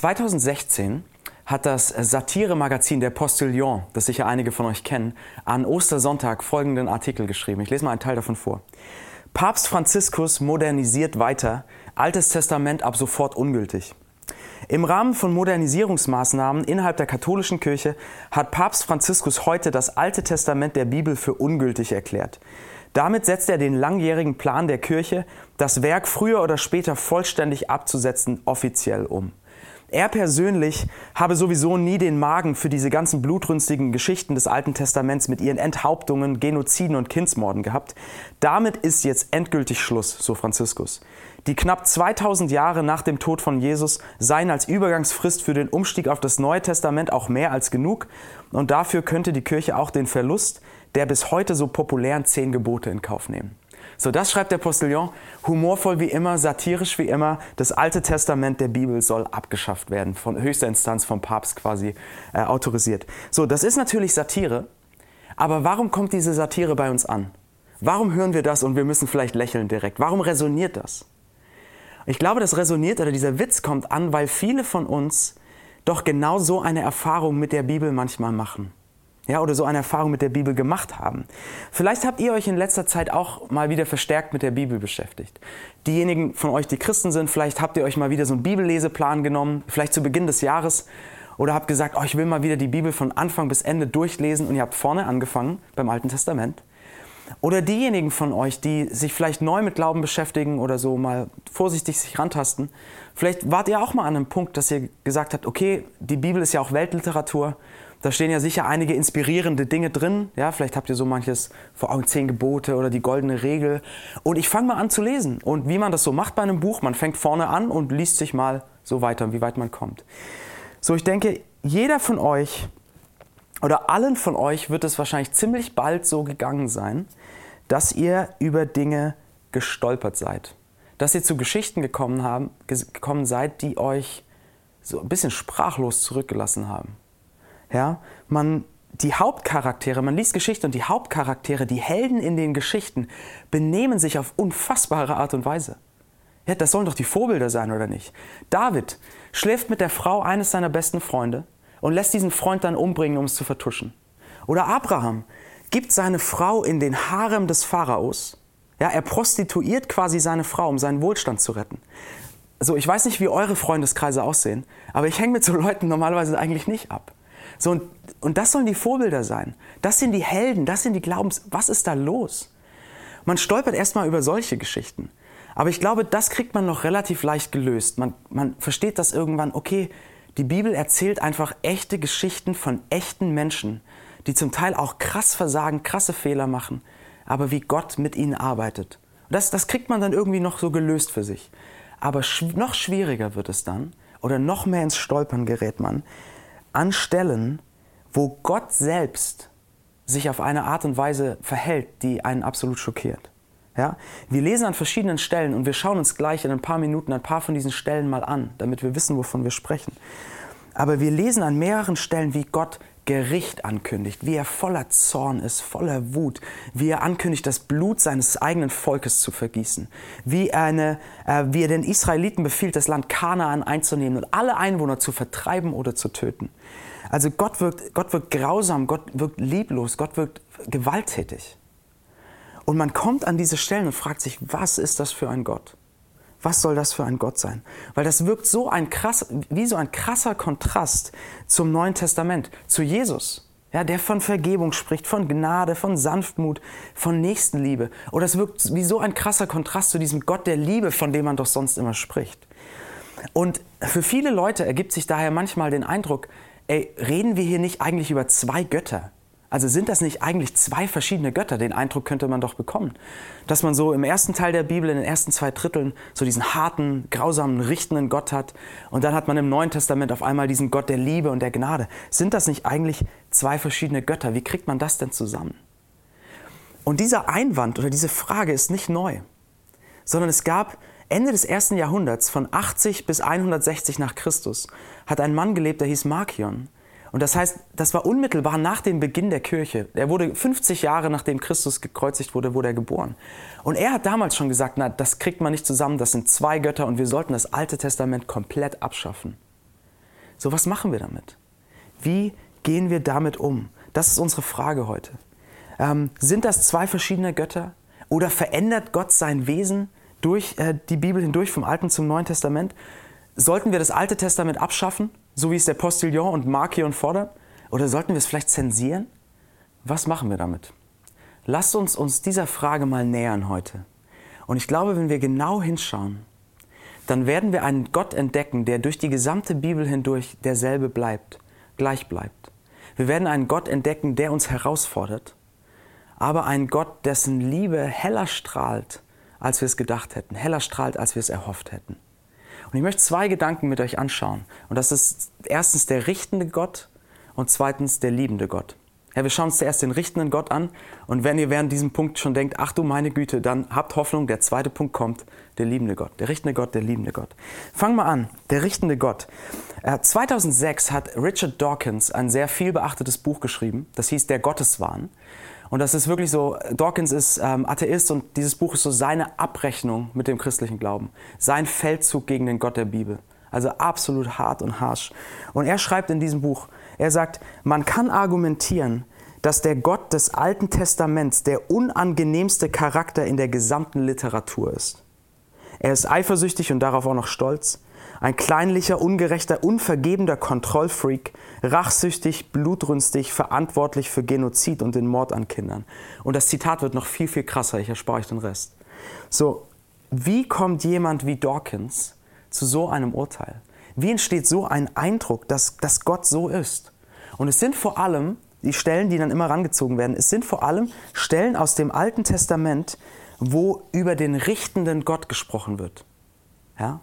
2016 hat das Satire-Magazin Der Postillon, das sicher einige von euch kennen, an Ostersonntag folgenden Artikel geschrieben. Ich lese mal einen Teil davon vor. Papst Franziskus modernisiert weiter, Altes Testament ab sofort ungültig. Im Rahmen von Modernisierungsmaßnahmen innerhalb der katholischen Kirche hat Papst Franziskus heute das Alte Testament der Bibel für ungültig erklärt. Damit setzt er den langjährigen Plan der Kirche, das Werk früher oder später vollständig abzusetzen, offiziell um. Er persönlich habe sowieso nie den Magen für diese ganzen blutrünstigen Geschichten des Alten Testaments mit ihren Enthauptungen, Genoziden und Kindsmorden gehabt. Damit ist jetzt endgültig Schluss, so Franziskus. Die knapp 2000 Jahre nach dem Tod von Jesus seien als Übergangsfrist für den Umstieg auf das Neue Testament auch mehr als genug und dafür könnte die Kirche auch den Verlust der bis heute so populären zehn Gebote in Kauf nehmen. So, das schreibt der Postillon. Humorvoll wie immer, satirisch wie immer. Das Alte Testament der Bibel soll abgeschafft werden, von höchster Instanz vom Papst quasi äh, autorisiert. So, das ist natürlich Satire. Aber warum kommt diese Satire bei uns an? Warum hören wir das und wir müssen vielleicht lächeln direkt? Warum resoniert das? Ich glaube, das resoniert oder dieser Witz kommt an, weil viele von uns doch genau so eine Erfahrung mit der Bibel manchmal machen ja, oder so eine Erfahrung mit der Bibel gemacht haben. Vielleicht habt ihr euch in letzter Zeit auch mal wieder verstärkt mit der Bibel beschäftigt. Diejenigen von euch, die Christen sind, vielleicht habt ihr euch mal wieder so einen Bibelleseplan genommen, vielleicht zu Beginn des Jahres, oder habt gesagt, oh, ich will mal wieder die Bibel von Anfang bis Ende durchlesen und ihr habt vorne angefangen beim Alten Testament. Oder diejenigen von euch, die sich vielleicht neu mit Glauben beschäftigen oder so mal vorsichtig sich rantasten, vielleicht wart ihr auch mal an einem Punkt, dass ihr gesagt habt, okay, die Bibel ist ja auch Weltliteratur da stehen ja sicher einige inspirierende Dinge drin. Ja, vielleicht habt ihr so manches vor Augen, zehn Gebote oder die goldene Regel. Und ich fange mal an zu lesen. Und wie man das so macht bei einem Buch, man fängt vorne an und liest sich mal so weiter, wie weit man kommt. So, ich denke, jeder von euch oder allen von euch wird es wahrscheinlich ziemlich bald so gegangen sein, dass ihr über Dinge gestolpert seid. Dass ihr zu Geschichten gekommen, haben, gekommen seid, die euch so ein bisschen sprachlos zurückgelassen haben. Ja, man, die Hauptcharaktere, man liest Geschichte und die Hauptcharaktere, die Helden in den Geschichten, benehmen sich auf unfassbare Art und Weise. Ja, das sollen doch die Vorbilder sein, oder nicht? David schläft mit der Frau eines seiner besten Freunde und lässt diesen Freund dann umbringen, um es zu vertuschen. Oder Abraham gibt seine Frau in den Harem des Pharaos. Ja, er prostituiert quasi seine Frau, um seinen Wohlstand zu retten. So, ich weiß nicht, wie eure Freundeskreise aussehen, aber ich hänge mit so Leuten normalerweise eigentlich nicht ab. So, und, und das sollen die Vorbilder sein. Das sind die Helden, das sind die Glaubens. Was ist da los? Man stolpert erstmal über solche Geschichten. Aber ich glaube, das kriegt man noch relativ leicht gelöst. Man, man versteht das irgendwann, okay, die Bibel erzählt einfach echte Geschichten von echten Menschen, die zum Teil auch krass versagen, krasse Fehler machen, aber wie Gott mit ihnen arbeitet. Das, das kriegt man dann irgendwie noch so gelöst für sich. Aber sch noch schwieriger wird es dann, oder noch mehr ins Stolpern gerät man, an Stellen, wo Gott selbst sich auf eine Art und Weise verhält, die einen absolut schockiert. Ja? Wir lesen an verschiedenen Stellen und wir schauen uns gleich in ein paar Minuten ein paar von diesen Stellen mal an, damit wir wissen, wovon wir sprechen. Aber wir lesen an mehreren Stellen, wie Gott Gericht ankündigt, wie er voller Zorn ist, voller Wut, wie er ankündigt, das Blut seines eigenen Volkes zu vergießen, wie, eine, äh, wie er den Israeliten befiehlt, das Land Kanaan einzunehmen und alle Einwohner zu vertreiben oder zu töten. Also Gott wirkt, Gott wirkt grausam, Gott wirkt lieblos, Gott wirkt gewalttätig. Und man kommt an diese Stellen und fragt sich, was ist das für ein Gott? Was soll das für ein Gott sein? Weil das wirkt so ein krass, wie so ein krasser Kontrast zum Neuen Testament, zu Jesus. Ja, der von Vergebung spricht, von Gnade, von Sanftmut, von Nächstenliebe. Oder es wirkt wie so ein krasser Kontrast zu diesem Gott der Liebe, von dem man doch sonst immer spricht. Und für viele Leute ergibt sich daher manchmal den Eindruck, ey, reden wir hier nicht eigentlich über zwei Götter? Also sind das nicht eigentlich zwei verschiedene Götter? Den Eindruck könnte man doch bekommen. Dass man so im ersten Teil der Bibel, in den ersten zwei Dritteln, so diesen harten, grausamen, richtenden Gott hat. Und dann hat man im Neuen Testament auf einmal diesen Gott der Liebe und der Gnade. Sind das nicht eigentlich zwei verschiedene Götter? Wie kriegt man das denn zusammen? Und dieser Einwand oder diese Frage ist nicht neu, sondern es gab Ende des ersten Jahrhunderts, von 80 bis 160 nach Christus, hat ein Mann gelebt, der hieß Markion. Und das heißt, das war unmittelbar nach dem Beginn der Kirche. Er wurde 50 Jahre nachdem Christus gekreuzigt wurde, wurde er geboren. Und er hat damals schon gesagt, na, das kriegt man nicht zusammen, das sind zwei Götter und wir sollten das Alte Testament komplett abschaffen. So, was machen wir damit? Wie gehen wir damit um? Das ist unsere Frage heute. Ähm, sind das zwei verschiedene Götter? Oder verändert Gott sein Wesen durch äh, die Bibel hindurch, vom Alten zum Neuen Testament? Sollten wir das Alte Testament abschaffen, so wie es der Postillon und Markion fordern? Oder sollten wir es vielleicht zensieren? Was machen wir damit? Lasst uns uns dieser Frage mal nähern heute. Und ich glaube, wenn wir genau hinschauen, dann werden wir einen Gott entdecken, der durch die gesamte Bibel hindurch derselbe bleibt, gleich bleibt. Wir werden einen Gott entdecken, der uns herausfordert, aber einen Gott, dessen Liebe heller strahlt, als wir es gedacht hätten, heller strahlt, als wir es erhofft hätten. Und ich möchte zwei Gedanken mit euch anschauen. Und das ist erstens der richtende Gott und zweitens der liebende Gott. Ja, wir schauen uns zuerst den richtenden Gott an. Und wenn ihr während diesem Punkt schon denkt, ach du meine Güte, dann habt Hoffnung, der zweite Punkt kommt, der liebende Gott. Der richtende Gott, der liebende Gott. Fangen wir an, der richtende Gott. Äh, 2006 hat Richard Dawkins ein sehr viel beachtetes Buch geschrieben. Das hieß Der Gotteswahn. Und das ist wirklich so, Dawkins ist ähm, Atheist und dieses Buch ist so seine Abrechnung mit dem christlichen Glauben. Sein Feldzug gegen den Gott der Bibel. Also absolut hart und harsch. Und er schreibt in diesem Buch, er sagt, man kann argumentieren, dass der Gott des Alten Testaments der unangenehmste Charakter in der gesamten Literatur ist. Er ist eifersüchtig und darauf auch noch stolz, ein kleinlicher, ungerechter, unvergebender Kontrollfreak, rachsüchtig, blutrünstig, verantwortlich für Genozid und den Mord an Kindern. Und das Zitat wird noch viel, viel krasser, ich erspare euch den Rest. So, wie kommt jemand wie Dawkins zu so einem Urteil? Wie entsteht so ein Eindruck, dass, dass Gott so ist? Und es sind vor allem die Stellen, die dann immer rangezogen werden, es sind vor allem Stellen aus dem Alten Testament, wo über den richtenden Gott gesprochen wird. Ja?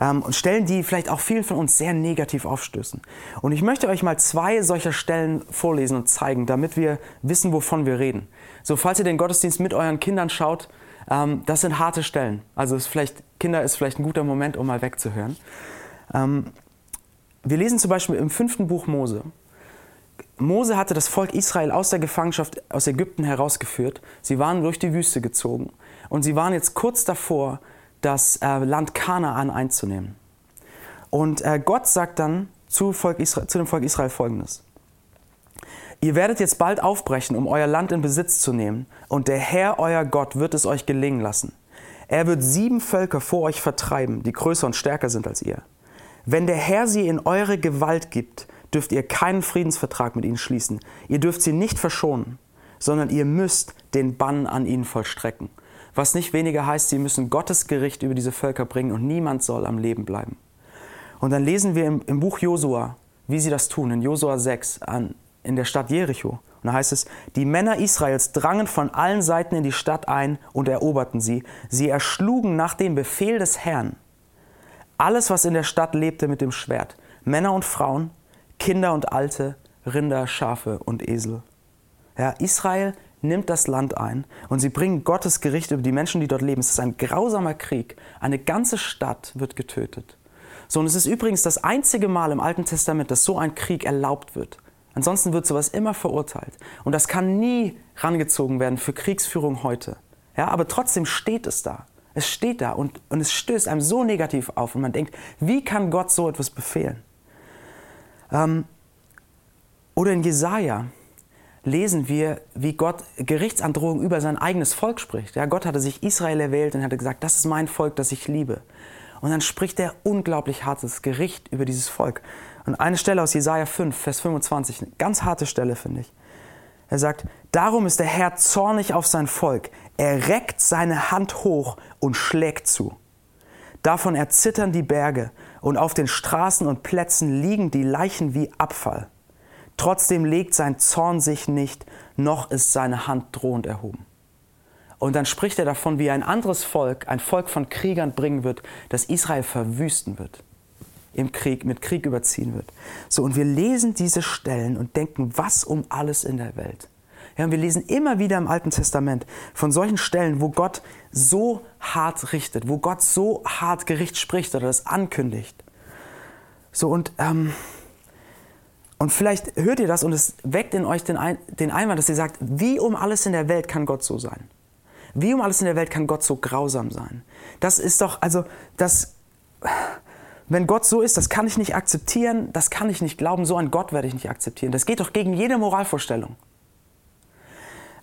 Ähm, und Stellen, die vielleicht auch vielen von uns sehr negativ aufstößen. Und ich möchte euch mal zwei solcher Stellen vorlesen und zeigen, damit wir wissen, wovon wir reden. So, falls ihr den Gottesdienst mit euren Kindern schaut, ähm, das sind harte Stellen. Also ist vielleicht, Kinder ist vielleicht ein guter Moment, um mal wegzuhören. Ähm, wir lesen zum Beispiel im fünften Buch Mose. Mose hatte das Volk Israel aus der Gefangenschaft aus Ägypten herausgeführt. Sie waren durch die Wüste gezogen und sie waren jetzt kurz davor, das äh, Land Kanaan einzunehmen. Und äh, Gott sagt dann zu, Israel, zu dem Volk Israel folgendes. Ihr werdet jetzt bald aufbrechen, um euer Land in Besitz zu nehmen, und der Herr, euer Gott, wird es euch gelingen lassen. Er wird sieben Völker vor euch vertreiben, die größer und stärker sind als ihr. Wenn der Herr sie in eure Gewalt gibt, dürft ihr keinen Friedensvertrag mit ihnen schließen. Ihr dürft sie nicht verschonen, sondern ihr müsst den Bann an ihnen vollstrecken. Was nicht weniger heißt, sie müssen Gottes Gericht über diese Völker bringen und niemand soll am Leben bleiben. Und dann lesen wir im, im Buch Josua, wie sie das tun, in Josua 6, an, in der Stadt Jericho. Und da heißt es, die Männer Israels drangen von allen Seiten in die Stadt ein und eroberten sie. Sie erschlugen nach dem Befehl des Herrn alles, was in der Stadt lebte, mit dem Schwert. Männer und Frauen, Kinder und Alte, Rinder, Schafe und Esel. Ja, Israel nimmt das Land ein und sie bringen Gottes Gericht über die Menschen, die dort leben. Es ist ein grausamer Krieg. Eine ganze Stadt wird getötet. So, und es ist übrigens das einzige Mal im Alten Testament, dass so ein Krieg erlaubt wird. Ansonsten wird sowas immer verurteilt. Und das kann nie rangezogen werden für Kriegsführung heute. Ja, aber trotzdem steht es da. Es steht da und, und es stößt einem so negativ auf und man denkt, wie kann Gott so etwas befehlen? Ähm, oder in Jesaja, lesen wir, wie Gott Gerichtsandrohungen über sein eigenes Volk spricht. Ja, Gott hatte sich Israel erwählt und hatte gesagt, das ist mein Volk, das ich liebe. Und dann spricht er unglaublich hartes Gericht über dieses Volk. Und eine Stelle aus Jesaja 5, Vers 25, eine ganz harte Stelle, finde ich. Er sagt, darum ist der Herr zornig auf sein Volk. Er reckt seine Hand hoch und schlägt zu. Davon erzittern die Berge und auf den Straßen und Plätzen liegen die Leichen wie Abfall. Trotzdem legt sein Zorn sich nicht, noch ist seine Hand drohend erhoben. Und dann spricht er davon, wie ein anderes Volk, ein Volk von Kriegern bringen wird, das Israel verwüsten wird, im Krieg, mit Krieg überziehen wird. So, und wir lesen diese Stellen und denken, was um alles in der Welt. Ja, und wir lesen immer wieder im Alten Testament von solchen Stellen, wo Gott so hart richtet, wo Gott so hart Gericht spricht oder das ankündigt. So, und ähm, und vielleicht hört ihr das und es weckt in euch den, Ein den Einwand, dass ihr sagt, wie um alles in der Welt kann Gott so sein? Wie um alles in der Welt kann Gott so grausam sein? Das ist doch, also, das, wenn Gott so ist, das kann ich nicht akzeptieren, das kann ich nicht glauben, so einen Gott werde ich nicht akzeptieren. Das geht doch gegen jede Moralvorstellung.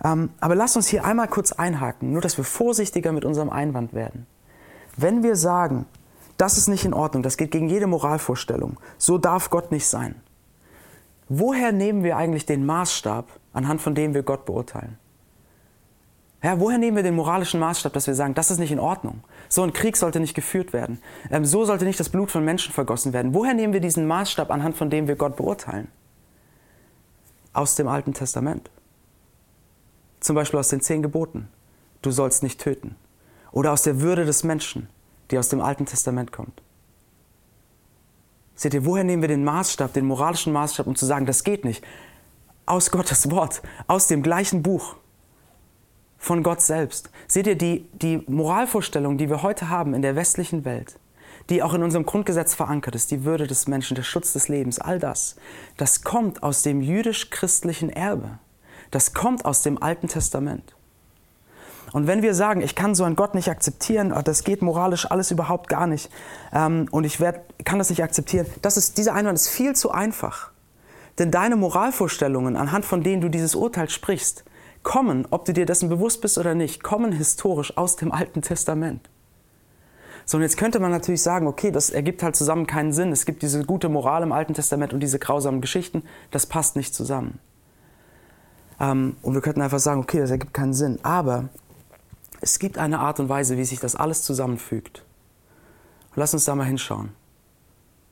Ähm, aber lasst uns hier einmal kurz einhaken, nur dass wir vorsichtiger mit unserem Einwand werden. Wenn wir sagen, das ist nicht in Ordnung, das geht gegen jede Moralvorstellung, so darf Gott nicht sein. Woher nehmen wir eigentlich den Maßstab, anhand von dem wir Gott beurteilen? Ja, woher nehmen wir den moralischen Maßstab, dass wir sagen, das ist nicht in Ordnung? So ein Krieg sollte nicht geführt werden. Ähm, so sollte nicht das Blut von Menschen vergossen werden. Woher nehmen wir diesen Maßstab, anhand von dem wir Gott beurteilen? Aus dem Alten Testament. Zum Beispiel aus den zehn Geboten. Du sollst nicht töten. Oder aus der Würde des Menschen, die aus dem Alten Testament kommt. Seht ihr, woher nehmen wir den Maßstab, den moralischen Maßstab, um zu sagen, das geht nicht? Aus Gottes Wort, aus dem gleichen Buch von Gott selbst. Seht ihr, die, die Moralvorstellung, die wir heute haben in der westlichen Welt, die auch in unserem Grundgesetz verankert ist, die Würde des Menschen, der Schutz des Lebens, all das, das kommt aus dem jüdisch-christlichen Erbe. Das kommt aus dem Alten Testament. Und wenn wir sagen, ich kann so einen Gott nicht akzeptieren, das geht moralisch alles überhaupt gar nicht ähm, und ich werd, kann das nicht akzeptieren, das ist, dieser Einwand ist viel zu einfach. Denn deine Moralvorstellungen, anhand von denen du dieses Urteil sprichst, kommen, ob du dir dessen bewusst bist oder nicht, kommen historisch aus dem Alten Testament. So, und jetzt könnte man natürlich sagen, okay, das ergibt halt zusammen keinen Sinn. Es gibt diese gute Moral im Alten Testament und diese grausamen Geschichten, das passt nicht zusammen. Ähm, und wir könnten einfach sagen, okay, das ergibt keinen Sinn. Aber es gibt eine Art und Weise, wie sich das alles zusammenfügt. Und lass uns da mal hinschauen.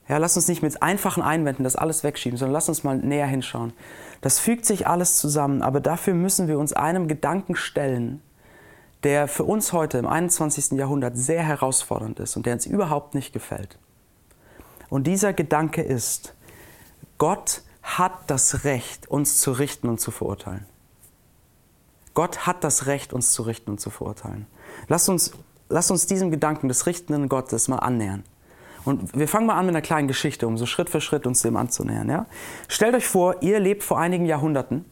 Ja, lass uns nicht mit einfachen Einwänden das alles wegschieben, sondern lass uns mal näher hinschauen. Das fügt sich alles zusammen, aber dafür müssen wir uns einem Gedanken stellen, der für uns heute im 21. Jahrhundert sehr herausfordernd ist und der uns überhaupt nicht gefällt. Und dieser Gedanke ist, Gott hat das Recht, uns zu richten und zu verurteilen. Gott hat das Recht, uns zu richten und zu verurteilen. Lass uns, lass uns diesem Gedanken des richtenden Gottes mal annähern. Und wir fangen mal an mit einer kleinen Geschichte, um so Schritt für Schritt uns dem anzunähern. Ja? Stellt euch vor, ihr lebt vor einigen Jahrhunderten,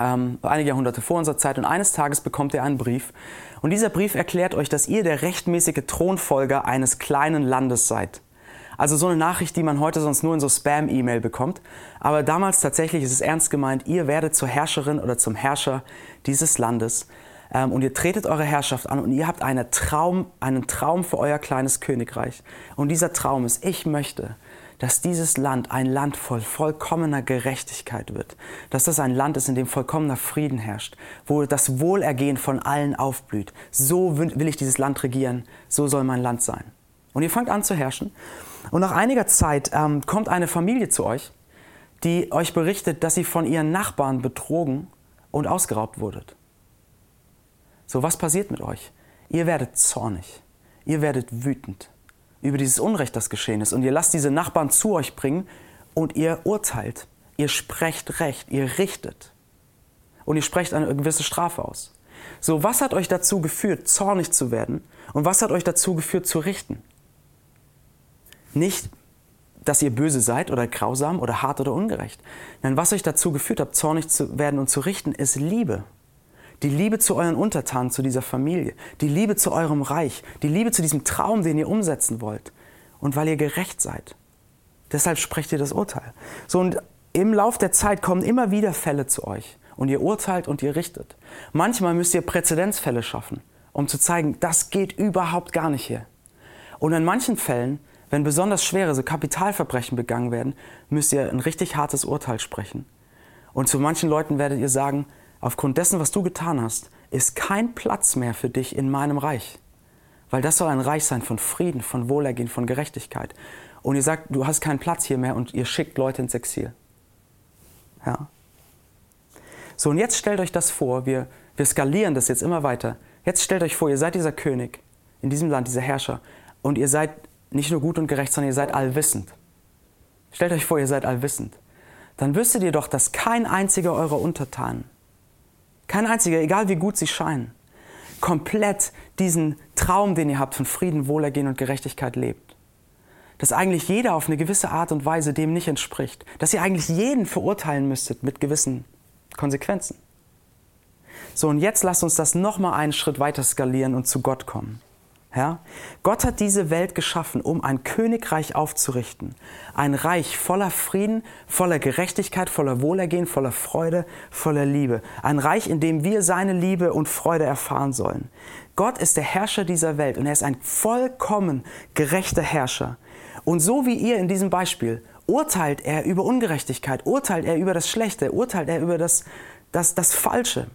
ähm, einige Jahrhunderte vor unserer Zeit, und eines Tages bekommt ihr einen Brief. Und dieser Brief erklärt euch, dass ihr der rechtmäßige Thronfolger eines kleinen Landes seid. Also so eine Nachricht, die man heute sonst nur in so Spam-E-Mail bekommt. Aber damals tatsächlich ist es ernst gemeint, ihr werdet zur Herrscherin oder zum Herrscher dieses Landes ähm, und ihr tretet eure Herrschaft an und ihr habt eine Traum, einen Traum für euer kleines Königreich. Und dieser Traum ist, ich möchte, dass dieses Land ein Land voll vollkommener Gerechtigkeit wird. Dass das ein Land ist, in dem vollkommener Frieden herrscht, wo das Wohlergehen von allen aufblüht. So will ich dieses Land regieren, so soll mein Land sein. Und ihr fangt an zu herrschen. Und nach einiger Zeit ähm, kommt eine Familie zu euch, die euch berichtet, dass sie von ihren Nachbarn betrogen und ausgeraubt wurdet. So, was passiert mit euch? Ihr werdet zornig, ihr werdet wütend über dieses Unrecht, das geschehen ist. Und ihr lasst diese Nachbarn zu euch bringen und ihr urteilt, ihr sprecht Recht, ihr richtet. Und ihr sprecht eine gewisse Strafe aus. So, was hat euch dazu geführt, zornig zu werden? Und was hat euch dazu geführt, zu richten? Nicht, dass ihr böse seid oder grausam oder hart oder ungerecht. Nein, was euch dazu geführt hat, zornig zu werden und zu richten, ist Liebe die Liebe zu euren Untertanen, zu dieser Familie, die Liebe zu eurem Reich, die Liebe zu diesem Traum, den ihr umsetzen wollt und weil ihr gerecht seid. Deshalb sprecht ihr das Urteil. So und im Lauf der Zeit kommen immer wieder Fälle zu euch und ihr urteilt und ihr richtet. Manchmal müsst ihr Präzedenzfälle schaffen, um zu zeigen, das geht überhaupt gar nicht hier. Und in manchen Fällen, wenn besonders schwere so Kapitalverbrechen begangen werden, müsst ihr ein richtig hartes Urteil sprechen. Und zu manchen Leuten werdet ihr sagen, aufgrund dessen, was du getan hast, ist kein Platz mehr für dich in meinem Reich. Weil das soll ein Reich sein von Frieden, von Wohlergehen, von Gerechtigkeit. Und ihr sagt, du hast keinen Platz hier mehr und ihr schickt Leute ins Exil. Ja. So, und jetzt stellt euch das vor, wir, wir skalieren das jetzt immer weiter. Jetzt stellt euch vor, ihr seid dieser König in diesem Land, dieser Herrscher. Und ihr seid nicht nur gut und gerecht, sondern ihr seid allwissend. Stellt euch vor, ihr seid allwissend. Dann wüsstet ihr doch, dass kein einziger eurer Untertanen kein einziger, egal wie gut sie scheinen, komplett diesen Traum, den ihr habt von Frieden, Wohlergehen und Gerechtigkeit lebt. Dass eigentlich jeder auf eine gewisse Art und Weise dem nicht entspricht. Dass ihr eigentlich jeden verurteilen müsstet mit gewissen Konsequenzen. So, und jetzt lasst uns das nochmal einen Schritt weiter skalieren und zu Gott kommen. Ja? Gott hat diese Welt geschaffen, um ein Königreich aufzurichten. Ein Reich voller Frieden, voller Gerechtigkeit, voller Wohlergehen, voller Freude, voller Liebe. Ein Reich, in dem wir seine Liebe und Freude erfahren sollen. Gott ist der Herrscher dieser Welt und er ist ein vollkommen gerechter Herrscher. Und so wie ihr in diesem Beispiel urteilt er über Ungerechtigkeit, urteilt er über das Schlechte, urteilt er über das, das, das Falsche.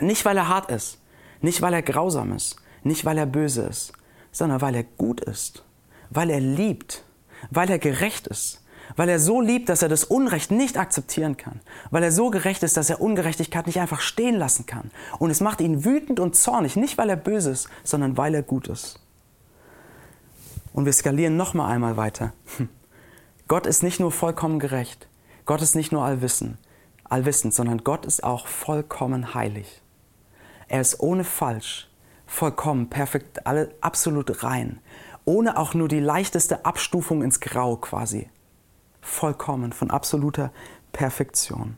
Nicht, weil er hart ist, nicht, weil er grausam ist, nicht, weil er böse ist, sondern weil er gut ist, weil er liebt, weil er gerecht ist, weil er so liebt, dass er das Unrecht nicht akzeptieren kann, weil er so gerecht ist, dass er Ungerechtigkeit nicht einfach stehen lassen kann. Und es macht ihn wütend und zornig, nicht weil er böse ist, sondern weil er gut ist. Und wir skalieren noch mal einmal weiter. Gott ist nicht nur vollkommen gerecht, Gott ist nicht nur allwissen, allwissend, sondern Gott ist auch vollkommen heilig. Er ist ohne Falsch, vollkommen, perfekt, alle, absolut rein, ohne auch nur die leichteste Abstufung ins Grau quasi. Vollkommen, von absoluter Perfektion.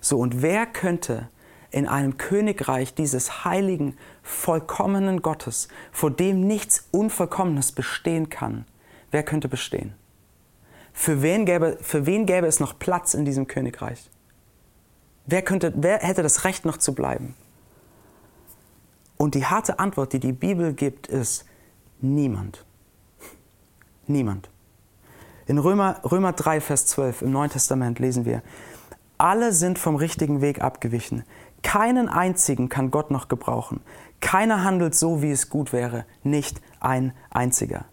So, und wer könnte in einem Königreich dieses heiligen, vollkommenen Gottes, vor dem nichts Unvollkommenes bestehen kann, wer könnte bestehen? Für wen gäbe, für wen gäbe es noch Platz in diesem Königreich? Wer, könnte, wer hätte das Recht noch zu bleiben? Und die harte Antwort, die die Bibel gibt, ist niemand. Niemand. In Römer, Römer 3, Vers 12 im Neuen Testament lesen wir, alle sind vom richtigen Weg abgewichen. Keinen einzigen kann Gott noch gebrauchen. Keiner handelt so, wie es gut wäre. Nicht ein einziger.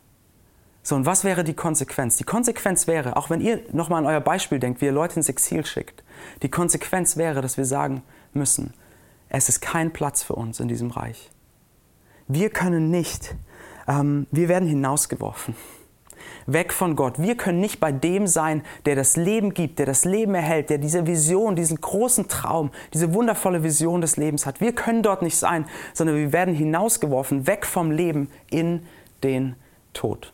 So, und was wäre die Konsequenz? Die Konsequenz wäre, auch wenn ihr nochmal an euer Beispiel denkt, wie ihr Leute ins Exil schickt, die Konsequenz wäre, dass wir sagen müssen, es ist kein Platz für uns in diesem Reich. Wir können nicht, ähm, wir werden hinausgeworfen, weg von Gott. Wir können nicht bei dem sein, der das Leben gibt, der das Leben erhält, der diese Vision, diesen großen Traum, diese wundervolle Vision des Lebens hat. Wir können dort nicht sein, sondern wir werden hinausgeworfen, weg vom Leben in den Tod.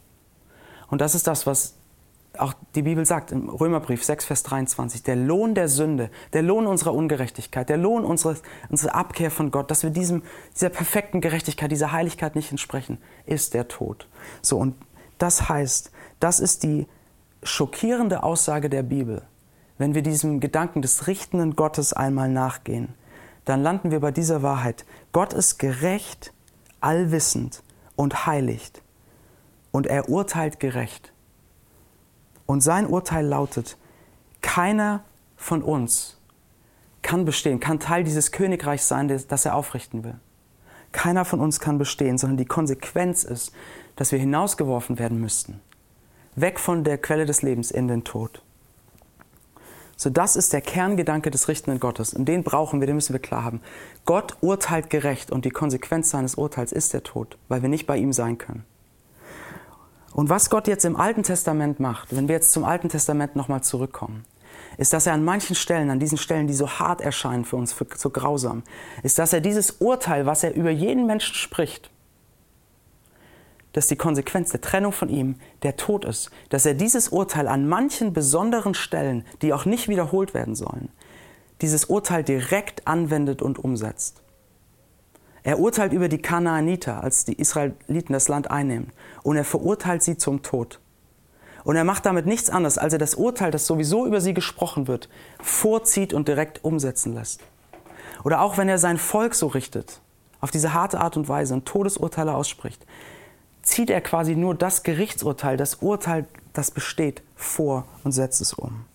Und das ist das, was auch die Bibel sagt im Römerbrief 6, Vers 23, der Lohn der Sünde, der Lohn unserer Ungerechtigkeit, der Lohn unserer, unserer Abkehr von Gott, dass wir diesem, dieser perfekten Gerechtigkeit, dieser Heiligkeit nicht entsprechen, ist der Tod. So, und das heißt, das ist die schockierende Aussage der Bibel. Wenn wir diesem Gedanken des richtenden Gottes einmal nachgehen, dann landen wir bei dieser Wahrheit. Gott ist gerecht, allwissend und heiligt. Und er urteilt gerecht. Und sein Urteil lautet, keiner von uns kann bestehen, kann Teil dieses Königreichs sein, das er aufrichten will. Keiner von uns kann bestehen, sondern die Konsequenz ist, dass wir hinausgeworfen werden müssten. Weg von der Quelle des Lebens in den Tod. So, das ist der Kerngedanke des richtenden Gottes. Und den brauchen wir, den müssen wir klar haben. Gott urteilt gerecht und die Konsequenz seines Urteils ist der Tod, weil wir nicht bei ihm sein können. Und was Gott jetzt im Alten Testament macht, wenn wir jetzt zum Alten Testament nochmal zurückkommen, ist, dass er an manchen Stellen, an diesen Stellen, die so hart erscheinen für uns, für, so grausam, ist, dass er dieses Urteil, was er über jeden Menschen spricht, dass die Konsequenz der Trennung von ihm der Tod ist, dass er dieses Urteil an manchen besonderen Stellen, die auch nicht wiederholt werden sollen, dieses Urteil direkt anwendet und umsetzt. Er urteilt über die Kanaaniter, als die Israeliten das Land einnehmen. Und er verurteilt sie zum Tod. Und er macht damit nichts anderes, als er das Urteil, das sowieso über sie gesprochen wird, vorzieht und direkt umsetzen lässt. Oder auch wenn er sein Volk so richtet, auf diese harte Art und Weise und Todesurteile ausspricht, zieht er quasi nur das Gerichtsurteil, das Urteil, das besteht, vor und setzt es um.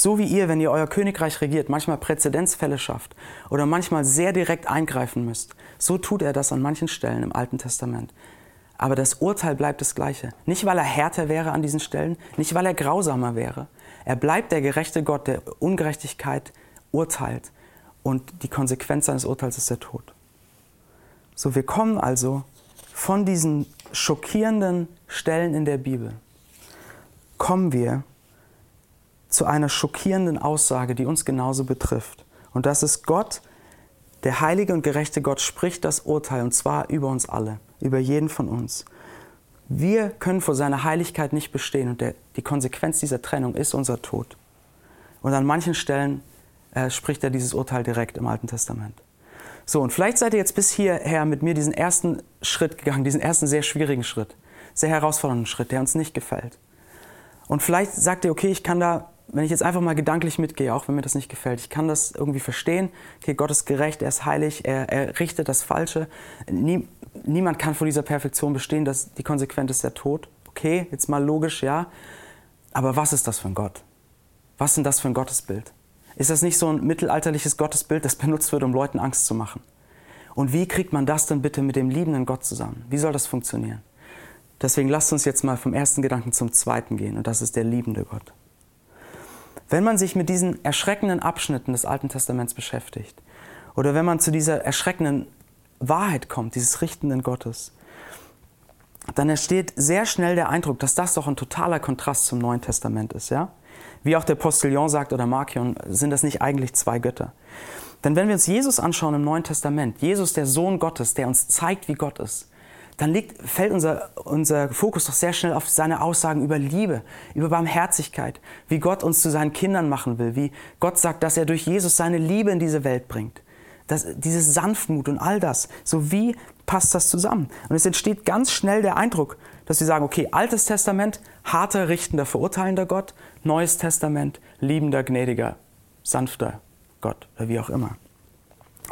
So wie ihr, wenn ihr euer Königreich regiert, manchmal Präzedenzfälle schafft oder manchmal sehr direkt eingreifen müsst, so tut er das an manchen Stellen im Alten Testament. Aber das Urteil bleibt das gleiche. Nicht, weil er härter wäre an diesen Stellen, nicht, weil er grausamer wäre. Er bleibt der gerechte Gott, der Ungerechtigkeit urteilt. Und die Konsequenz seines Urteils ist der Tod. So, wir kommen also von diesen schockierenden Stellen in der Bibel, kommen wir zu einer schockierenden Aussage, die uns genauso betrifft. Und das ist Gott, der heilige und gerechte Gott, spricht das Urteil, und zwar über uns alle, über jeden von uns. Wir können vor seiner Heiligkeit nicht bestehen und der, die Konsequenz dieser Trennung ist unser Tod. Und an manchen Stellen äh, spricht er dieses Urteil direkt im Alten Testament. So, und vielleicht seid ihr jetzt bis hierher mit mir diesen ersten Schritt gegangen, diesen ersten sehr schwierigen Schritt, sehr herausfordernden Schritt, der uns nicht gefällt. Und vielleicht sagt ihr, okay, ich kann da, wenn ich jetzt einfach mal gedanklich mitgehe, auch wenn mir das nicht gefällt, ich kann das irgendwie verstehen. Okay, Gott ist gerecht, er ist heilig, er, er richtet das Falsche. Nie, niemand kann vor dieser Perfektion bestehen, dass die Konsequenz ist der Tod. Okay, jetzt mal logisch, ja. Aber was ist das für ein Gott? Was ist denn das für ein Gottesbild? Ist das nicht so ein mittelalterliches Gottesbild, das benutzt wird, um Leuten Angst zu machen? Und wie kriegt man das denn bitte mit dem liebenden Gott zusammen? Wie soll das funktionieren? Deswegen lasst uns jetzt mal vom ersten Gedanken zum zweiten gehen, und das ist der liebende Gott. Wenn man sich mit diesen erschreckenden Abschnitten des Alten Testaments beschäftigt, oder wenn man zu dieser erschreckenden Wahrheit kommt, dieses richtenden Gottes, dann entsteht sehr schnell der Eindruck, dass das doch ein totaler Kontrast zum Neuen Testament ist. Ja? Wie auch der Postillon sagt oder Markion, sind das nicht eigentlich zwei Götter. Denn wenn wir uns Jesus anschauen im Neuen Testament, Jesus der Sohn Gottes, der uns zeigt, wie Gott ist, dann liegt, fällt unser, unser Fokus doch sehr schnell auf seine Aussagen über Liebe, über Barmherzigkeit, wie Gott uns zu seinen Kindern machen will, wie Gott sagt, dass er durch Jesus seine Liebe in diese Welt bringt. Das, dieses Sanftmut und all das. So wie passt das zusammen? Und es entsteht ganz schnell der Eindruck, dass wir sagen, okay, Altes Testament, harter, richtender, verurteilender Gott, Neues Testament, liebender, gnädiger, sanfter Gott oder wie auch immer.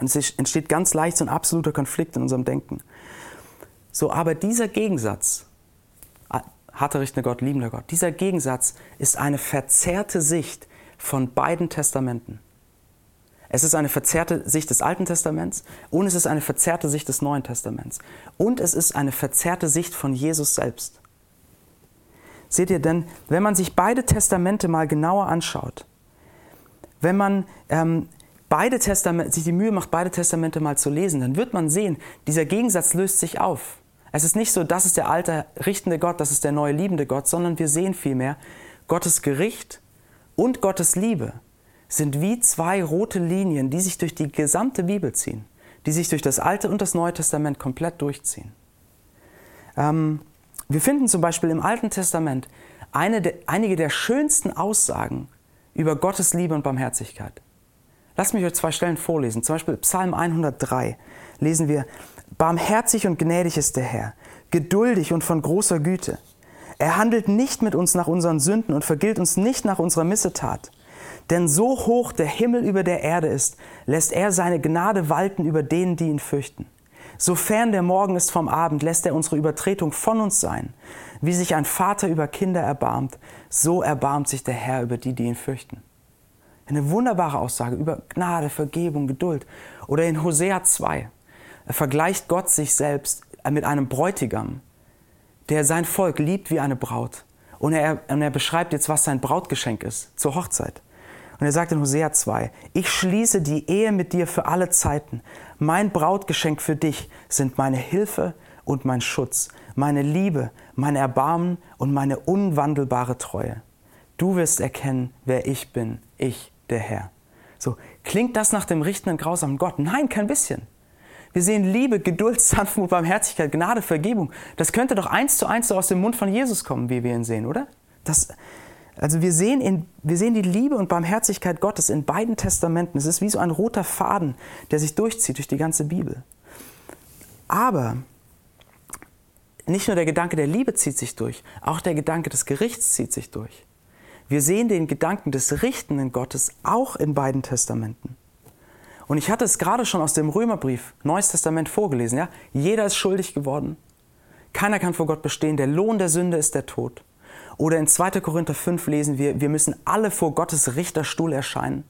Und es entsteht ganz leicht so ein absoluter Konflikt in unserem Denken. So, aber dieser Gegensatz, harter, richtender Gott, liebender Gott, dieser Gegensatz ist eine verzerrte Sicht von beiden Testamenten. Es ist eine verzerrte Sicht des Alten Testaments und es ist eine verzerrte Sicht des Neuen Testaments. Und es ist eine verzerrte Sicht von Jesus selbst. Seht ihr denn, wenn man sich beide Testamente mal genauer anschaut, wenn man ähm, beide Testamente, sich die Mühe macht, beide Testamente mal zu lesen, dann wird man sehen, dieser Gegensatz löst sich auf. Es ist nicht so, das ist der alte richtende Gott, das ist der neue liebende Gott, sondern wir sehen vielmehr Gottes Gericht und Gottes Liebe sind wie zwei rote Linien, die sich durch die gesamte Bibel ziehen, die sich durch das Alte und das Neue Testament komplett durchziehen. Ähm, wir finden zum Beispiel im Alten Testament de, einige der schönsten Aussagen über Gottes Liebe und Barmherzigkeit. Lasst mich euch zwei Stellen vorlesen. Zum Beispiel Psalm 103 lesen wir, Barmherzig und gnädig ist der Herr, geduldig und von großer Güte. Er handelt nicht mit uns nach unseren Sünden und vergilt uns nicht nach unserer Missetat. Denn so hoch der Himmel über der Erde ist, lässt er seine Gnade walten über denen, die ihn fürchten. Sofern der Morgen ist vom Abend, lässt er unsere Übertretung von uns sein. Wie sich ein Vater über Kinder erbarmt, so erbarmt sich der Herr über die, die ihn fürchten. Eine wunderbare Aussage über Gnade, Vergebung, Geduld. Oder in Hosea 2 vergleicht Gott sich selbst mit einem Bräutigam, der sein Volk liebt wie eine Braut. Und er, und er beschreibt jetzt, was sein Brautgeschenk ist zur Hochzeit. Und er sagt in Hosea 2, ich schließe die Ehe mit dir für alle Zeiten. Mein Brautgeschenk für dich sind meine Hilfe und mein Schutz, meine Liebe, mein Erbarmen und meine unwandelbare Treue. Du wirst erkennen, wer ich bin, ich, der Herr. So, klingt das nach dem richtenden, grausamen Gott? Nein, kein bisschen. Wir sehen Liebe, Geduld, Sanftmut, Barmherzigkeit, Gnade, Vergebung. Das könnte doch eins zu eins so aus dem Mund von Jesus kommen, wie wir ihn sehen, oder? Das, also wir sehen, in, wir sehen die Liebe und Barmherzigkeit Gottes in beiden Testamenten. Es ist wie so ein roter Faden, der sich durchzieht durch die ganze Bibel. Aber nicht nur der Gedanke der Liebe zieht sich durch, auch der Gedanke des Gerichts zieht sich durch. Wir sehen den Gedanken des richtenden Gottes auch in beiden Testamenten. Und ich hatte es gerade schon aus dem Römerbrief, Neues Testament vorgelesen. Ja? Jeder ist schuldig geworden. Keiner kann vor Gott bestehen. Der Lohn der Sünde ist der Tod. Oder in 2. Korinther 5 lesen wir, wir müssen alle vor Gottes Richterstuhl erscheinen.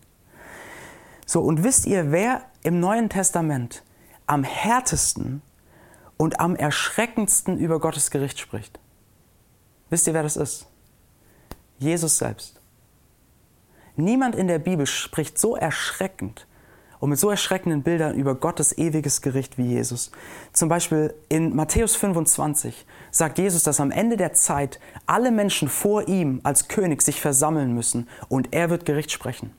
So, und wisst ihr, wer im Neuen Testament am härtesten und am erschreckendsten über Gottes Gericht spricht? Wisst ihr, wer das ist? Jesus selbst. Niemand in der Bibel spricht so erschreckend und mit so erschreckenden Bildern über Gottes ewiges Gericht wie Jesus. Zum Beispiel in Matthäus 25 sagt Jesus, dass am Ende der Zeit alle Menschen vor ihm als König sich versammeln müssen und er wird Gericht sprechen.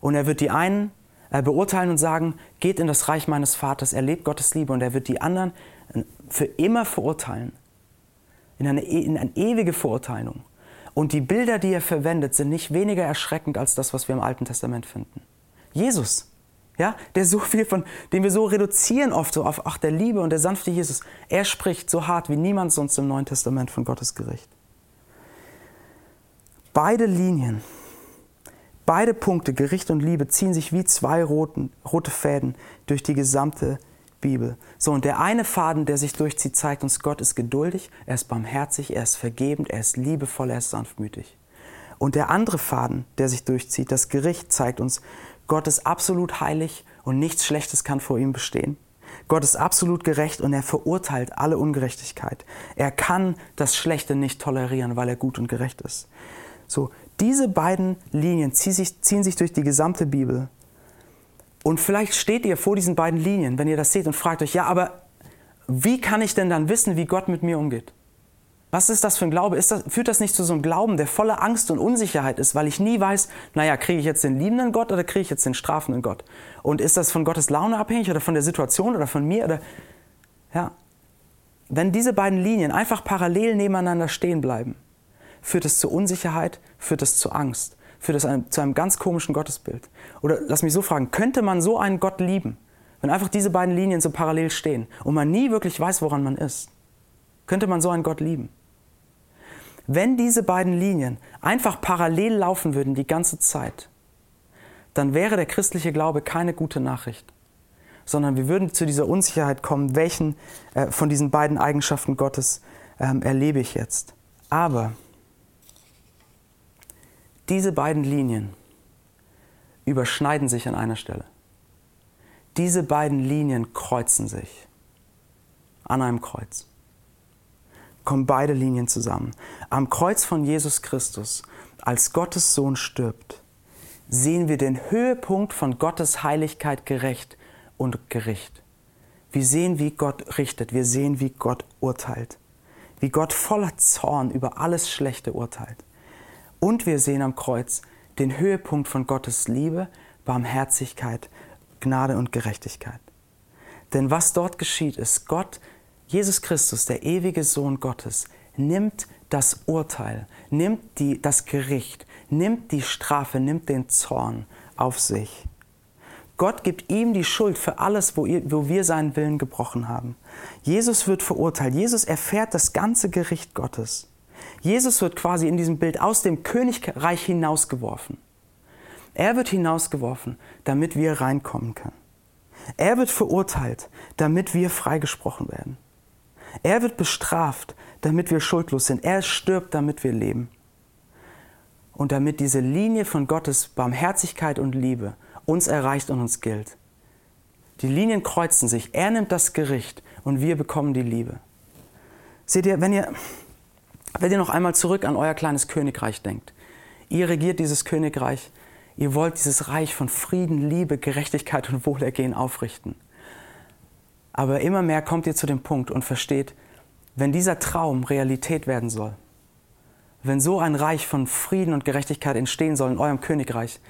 Und er wird die einen äh, beurteilen und sagen, geht in das Reich meines Vaters, erlebt Gottes Liebe und er wird die anderen äh, für immer verurteilen. In eine, in eine ewige Verurteilung. Und die Bilder, die er verwendet, sind nicht weniger erschreckend als das, was wir im Alten Testament finden. Jesus Ja, der so viel von, den wir so reduzieren oft so auf, ach, der Liebe und der sanfte Jesus. Er spricht so hart wie niemand sonst im Neuen Testament von Gottes Gericht. Beide Linien, beide Punkte, Gericht und Liebe, ziehen sich wie zwei roten, rote Fäden durch die gesamte Bibel. So, und der eine Faden, der sich durchzieht, zeigt uns, Gott ist geduldig, er ist barmherzig, er ist vergebend, er ist liebevoll, er ist sanftmütig. Und der andere Faden, der sich durchzieht, das Gericht, zeigt uns, Gott ist absolut heilig und nichts Schlechtes kann vor ihm bestehen. Gott ist absolut gerecht und er verurteilt alle Ungerechtigkeit. Er kann das Schlechte nicht tolerieren, weil er gut und gerecht ist. So, diese beiden Linien ziehen sich, ziehen sich durch die gesamte Bibel. Und vielleicht steht ihr vor diesen beiden Linien, wenn ihr das seht und fragt euch, ja, aber wie kann ich denn dann wissen, wie Gott mit mir umgeht? Was ist das für ein Glaube? Das, führt das nicht zu so einem Glauben, der voller Angst und Unsicherheit ist, weil ich nie weiß, naja, kriege ich jetzt den liebenden Gott oder kriege ich jetzt den strafenden Gott? Und ist das von Gottes Laune abhängig oder von der Situation oder von mir? Oder ja, wenn diese beiden Linien einfach parallel nebeneinander stehen bleiben, führt es zu Unsicherheit, führt es zu Angst, führt es zu einem ganz komischen Gottesbild. Oder lass mich so fragen, könnte man so einen Gott lieben, wenn einfach diese beiden Linien so parallel stehen und man nie wirklich weiß, woran man ist? Könnte man so einen Gott lieben? Wenn diese beiden Linien einfach parallel laufen würden die ganze Zeit, dann wäre der christliche Glaube keine gute Nachricht, sondern wir würden zu dieser Unsicherheit kommen, welchen äh, von diesen beiden Eigenschaften Gottes ähm, erlebe ich jetzt. Aber diese beiden Linien überschneiden sich an einer Stelle. Diese beiden Linien kreuzen sich an einem Kreuz kommen beide Linien zusammen. Am Kreuz von Jesus Christus, als Gottes Sohn stirbt, sehen wir den Höhepunkt von Gottes Heiligkeit gerecht und Gericht. Wir sehen, wie Gott richtet, wir sehen, wie Gott urteilt, wie Gott voller Zorn über alles Schlechte urteilt. Und wir sehen am Kreuz den Höhepunkt von Gottes Liebe, Barmherzigkeit, Gnade und Gerechtigkeit. Denn was dort geschieht, ist, Gott Jesus Christus, der ewige Sohn Gottes, nimmt das Urteil, nimmt die, das Gericht, nimmt die Strafe, nimmt den Zorn auf sich. Gott gibt ihm die Schuld für alles, wo, wo wir seinen Willen gebrochen haben. Jesus wird verurteilt. Jesus erfährt das ganze Gericht Gottes. Jesus wird quasi in diesem Bild aus dem Königreich hinausgeworfen. Er wird hinausgeworfen, damit wir reinkommen können. Er wird verurteilt, damit wir freigesprochen werden. Er wird bestraft, damit wir schuldlos sind. Er stirbt, damit wir leben. Und damit diese Linie von Gottes Barmherzigkeit und Liebe uns erreicht und uns gilt. Die Linien kreuzen sich. Er nimmt das Gericht und wir bekommen die Liebe. Seht ihr, wenn ihr, wenn ihr noch einmal zurück an euer kleines Königreich denkt. Ihr regiert dieses Königreich. Ihr wollt dieses Reich von Frieden, Liebe, Gerechtigkeit und Wohlergehen aufrichten. Aber immer mehr kommt ihr zu dem Punkt und versteht, wenn dieser Traum Realität werden soll, wenn so ein Reich von Frieden und Gerechtigkeit entstehen soll in eurem Königreich,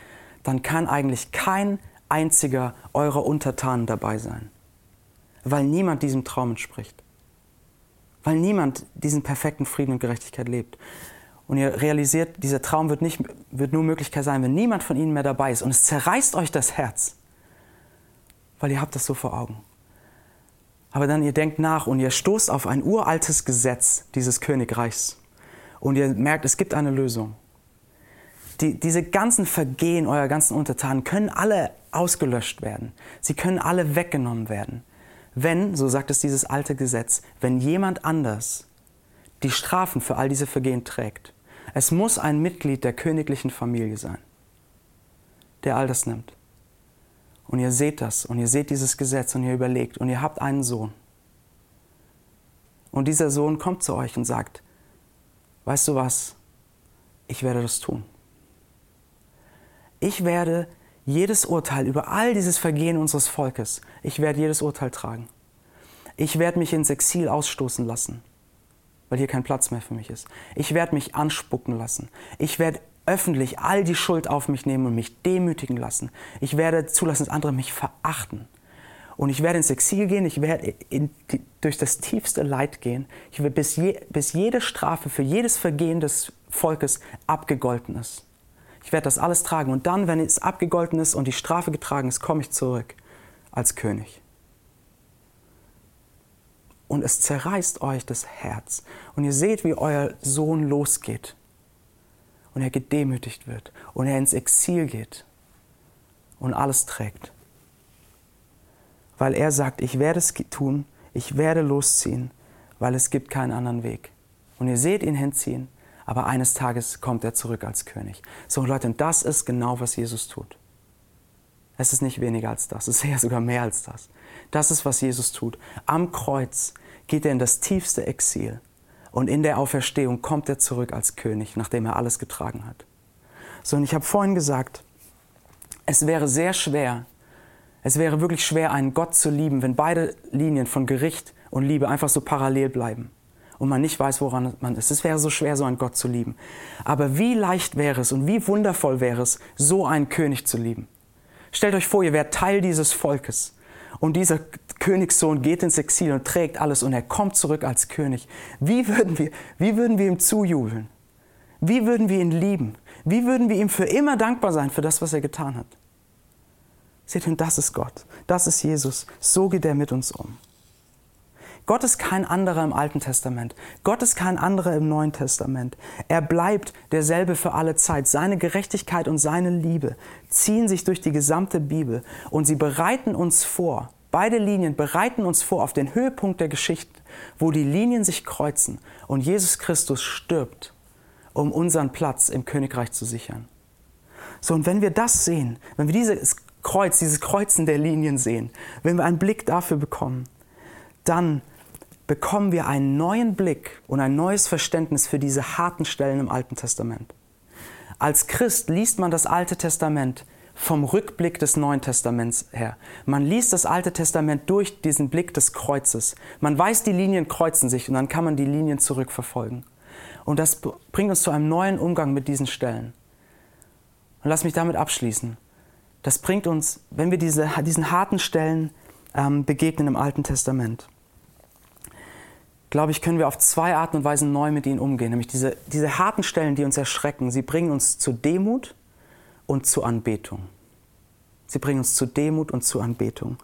dann kann eigentlich kein einziger eurer Untertanen dabei sein, weil niemand diesem Traum entspricht, weil niemand diesen perfekten Frieden und Gerechtigkeit lebt. Und ihr realisiert, dieser Traum wird, nicht, wird nur Möglichkeit sein, wenn niemand von ihnen mehr dabei ist. Und es zerreißt euch das Herz, weil ihr habt das so vor Augen aber dann ihr denkt nach und ihr stoßt auf ein uraltes Gesetz dieses Königreichs und ihr merkt, es gibt eine Lösung. Die, diese ganzen Vergehen eurer ganzen Untertanen können alle ausgelöscht werden. Sie können alle weggenommen werden. Wenn, so sagt es dieses alte Gesetz, wenn jemand anders die Strafen für all diese Vergehen trägt. Es muss ein Mitglied der königlichen Familie sein, der all das nimmt. Und ihr seht das und ihr seht dieses Gesetz und ihr überlegt und ihr habt einen Sohn. Und dieser Sohn kommt zu euch und sagt, weißt du was, ich werde das tun. Ich werde jedes Urteil über all dieses Vergehen unseres Volkes, ich werde jedes Urteil tragen. Ich werde mich ins Exil ausstoßen lassen, weil hier kein Platz mehr für mich ist. Ich werde mich anspucken lassen. Ich werde öffentlich all die Schuld auf mich nehmen und mich demütigen lassen. Ich werde zulassen, dass andere mich verachten. Und ich werde ins Exil gehen, ich werde die, durch das tiefste Leid gehen, ich werde, bis, je, bis jede Strafe für jedes Vergehen des Volkes abgegolten ist. Ich werde das alles tragen. Und dann, wenn es abgegolten ist und die Strafe getragen ist, komme ich zurück als König. Und es zerreißt euch das Herz. Und ihr seht, wie euer Sohn losgeht. Und er gedemütigt wird. Und er ins Exil geht. Und alles trägt. Weil er sagt, ich werde es tun, ich werde losziehen, weil es gibt keinen anderen Weg. Und ihr seht ihn hinziehen, aber eines Tages kommt er zurück als König. So Leute, und das ist genau, was Jesus tut. Es ist nicht weniger als das, es ist eher sogar mehr als das. Das ist, was Jesus tut. Am Kreuz geht er in das tiefste Exil und in der Auferstehung kommt er zurück als König, nachdem er alles getragen hat. So, und ich habe vorhin gesagt, es wäre sehr schwer, es wäre wirklich schwer, einen Gott zu lieben, wenn beide Linien von Gericht und Liebe einfach so parallel bleiben und man nicht weiß, woran man ist. Es wäre so schwer, so einen Gott zu lieben. Aber wie leicht wäre es und wie wundervoll wäre es, so einen König zu lieben. Stellt euch vor, ihr wärt Teil dieses Volkes und dieser Königssohn geht ins Exil und trägt alles und er kommt zurück als König. Wie würden wir, wie würden wir ihm zujubeln? Wie würden wir ihn lieben? Wie würden wir ihm für immer dankbar sein für das, was er getan hat? Seht ihr, das ist Gott. Das ist Jesus. So geht er mit uns um. Gott ist kein anderer im Alten Testament. Gott ist kein anderer im Neuen Testament. Er bleibt derselbe für alle Zeit. Seine Gerechtigkeit und seine Liebe ziehen sich durch die gesamte Bibel und sie bereiten uns vor, beide Linien bereiten uns vor auf den Höhepunkt der Geschichte, wo die Linien sich kreuzen und Jesus Christus stirbt, um unseren Platz im Königreich zu sichern. So, und wenn wir das sehen, wenn wir dieses Kreuz, dieses Kreuzen der Linien sehen, wenn wir einen Blick dafür bekommen, dann bekommen wir einen neuen Blick und ein neues Verständnis für diese harten Stellen im Alten Testament. Als Christ liest man das Alte Testament vom Rückblick des Neuen Testaments her. Man liest das Alte Testament durch diesen Blick des Kreuzes. Man weiß, die Linien kreuzen sich und dann kann man die Linien zurückverfolgen. Und das bringt uns zu einem neuen Umgang mit diesen Stellen. Und lass mich damit abschließen. Das bringt uns, wenn wir diese, diesen harten Stellen ähm, begegnen im Alten Testament, glaube ich, können wir auf zwei Arten und Weisen neu mit ihnen umgehen. Nämlich diese, diese harten Stellen, die uns erschrecken, sie bringen uns zu Demut und zu Anbetung. Sie bringen uns zu Demut und zu Anbetung.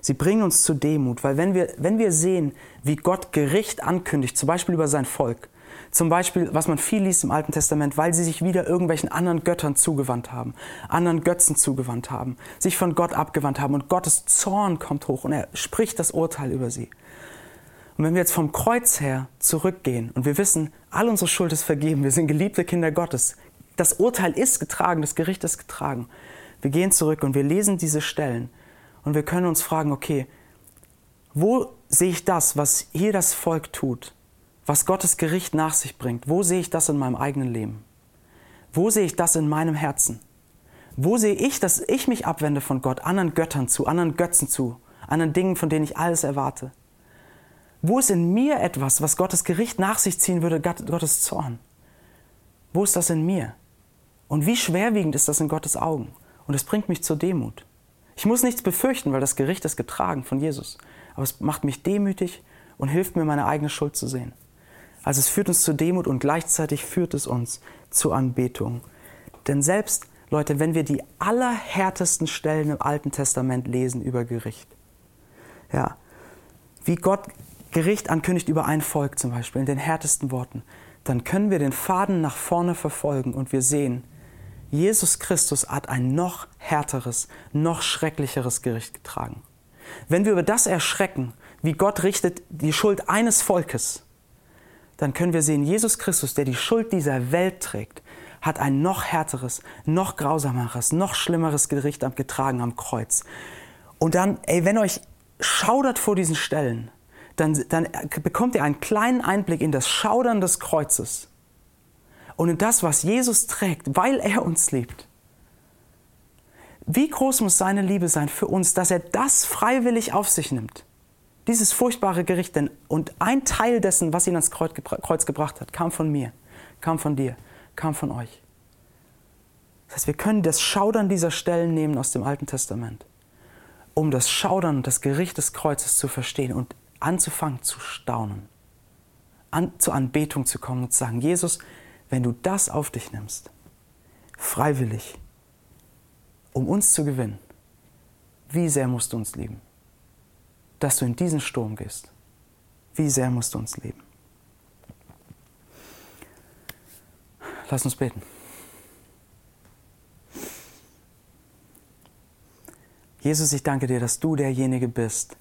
Sie bringen uns zu Demut, weil wenn wir, wenn wir sehen, wie Gott Gericht ankündigt, zum Beispiel über sein Volk, zum Beispiel, was man viel liest im Alten Testament, weil sie sich wieder irgendwelchen anderen Göttern zugewandt haben, anderen Götzen zugewandt haben, sich von Gott abgewandt haben und Gottes Zorn kommt hoch und er spricht das Urteil über sie. Und wenn wir jetzt vom Kreuz her zurückgehen und wir wissen, all unsere Schuld ist vergeben, wir sind geliebte Kinder Gottes, das Urteil ist getragen, das Gericht ist getragen. Wir gehen zurück und wir lesen diese Stellen und wir können uns fragen, okay, wo sehe ich das, was hier das Volk tut, was Gottes Gericht nach sich bringt? Wo sehe ich das in meinem eigenen Leben? Wo sehe ich das in meinem Herzen? Wo sehe ich, dass ich mich abwende von Gott, anderen Göttern zu, anderen Götzen zu, anderen Dingen, von denen ich alles erwarte? Wo ist in mir etwas, was Gottes Gericht nach sich ziehen würde, Gottes Zorn? Wo ist das in mir? Und wie schwerwiegend ist das in Gottes Augen? Und es bringt mich zur Demut. Ich muss nichts befürchten, weil das Gericht ist getragen von Jesus. Aber es macht mich demütig und hilft mir, meine eigene Schuld zu sehen. Also es führt uns zur Demut und gleichzeitig führt es uns zur Anbetung. Denn selbst, Leute, wenn wir die allerhärtesten Stellen im Alten Testament lesen über Gericht, ja, wie Gott Gericht ankündigt über ein Volk zum Beispiel in den härtesten Worten, dann können wir den Faden nach vorne verfolgen und wir sehen, Jesus Christus hat ein noch härteres, noch schrecklicheres Gericht getragen. Wenn wir über das erschrecken, wie Gott richtet die Schuld eines Volkes, dann können wir sehen, Jesus Christus, der die Schuld dieser Welt trägt, hat ein noch härteres, noch grausameres, noch schlimmeres Gericht getragen am Kreuz. Und dann, ey, wenn euch schaudert vor diesen Stellen, dann, dann bekommt ihr einen kleinen Einblick in das Schaudern des Kreuzes und in das, was Jesus trägt, weil er uns liebt. Wie groß muss seine Liebe sein für uns, dass er das freiwillig auf sich nimmt? Dieses furchtbare Gericht, denn und ein Teil dessen, was ihn ans Kreuz gebracht hat, kam von mir, kam von dir, kam von euch. Das heißt, wir können das Schaudern dieser Stellen nehmen aus dem Alten Testament, um das Schaudern und das Gericht des Kreuzes zu verstehen und anzufangen zu staunen, an, zur Anbetung zu kommen und zu sagen, Jesus, wenn du das auf dich nimmst, freiwillig, um uns zu gewinnen. Wie sehr musst du uns lieben, dass du in diesen Sturm gehst? Wie sehr musst du uns lieben? Lass uns beten. Jesus, ich danke dir, dass du derjenige bist,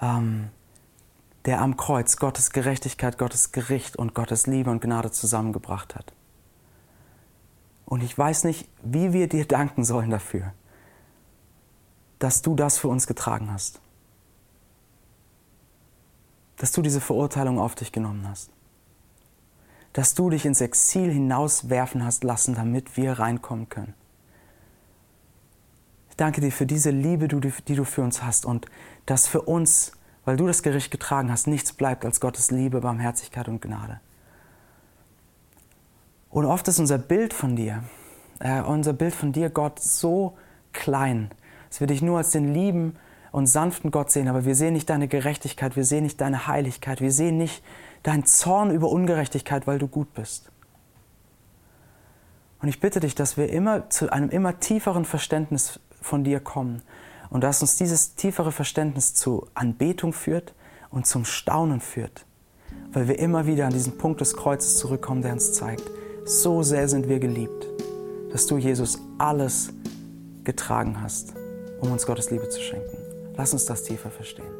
ähm, der am Kreuz Gottes Gerechtigkeit, Gottes Gericht und Gottes Liebe und Gnade zusammengebracht hat. Und ich weiß nicht, wie wir dir danken sollen dafür, dass du das für uns getragen hast. Dass du diese Verurteilung auf dich genommen hast. Dass du dich ins Exil hinauswerfen hast lassen, damit wir reinkommen können. Ich danke dir für diese Liebe, die du für uns hast und dass für uns, weil du das Gericht getragen hast, nichts bleibt als Gottes Liebe, Barmherzigkeit und Gnade. Und oft ist unser Bild von dir, äh, unser Bild von dir, Gott, so klein, dass wir dich nur als den lieben und sanften Gott sehen, aber wir sehen nicht deine Gerechtigkeit, wir sehen nicht deine Heiligkeit, wir sehen nicht deinen Zorn über Ungerechtigkeit, weil du gut bist. Und ich bitte dich, dass wir immer zu einem immer tieferen Verständnis von dir kommen. Und dass uns dieses tiefere Verständnis zu Anbetung führt und zum Staunen führt. Weil wir immer wieder an diesen Punkt des Kreuzes zurückkommen, der uns zeigt, so sehr sind wir geliebt, dass du, Jesus, alles getragen hast, um uns Gottes Liebe zu schenken. Lass uns das tiefer verstehen.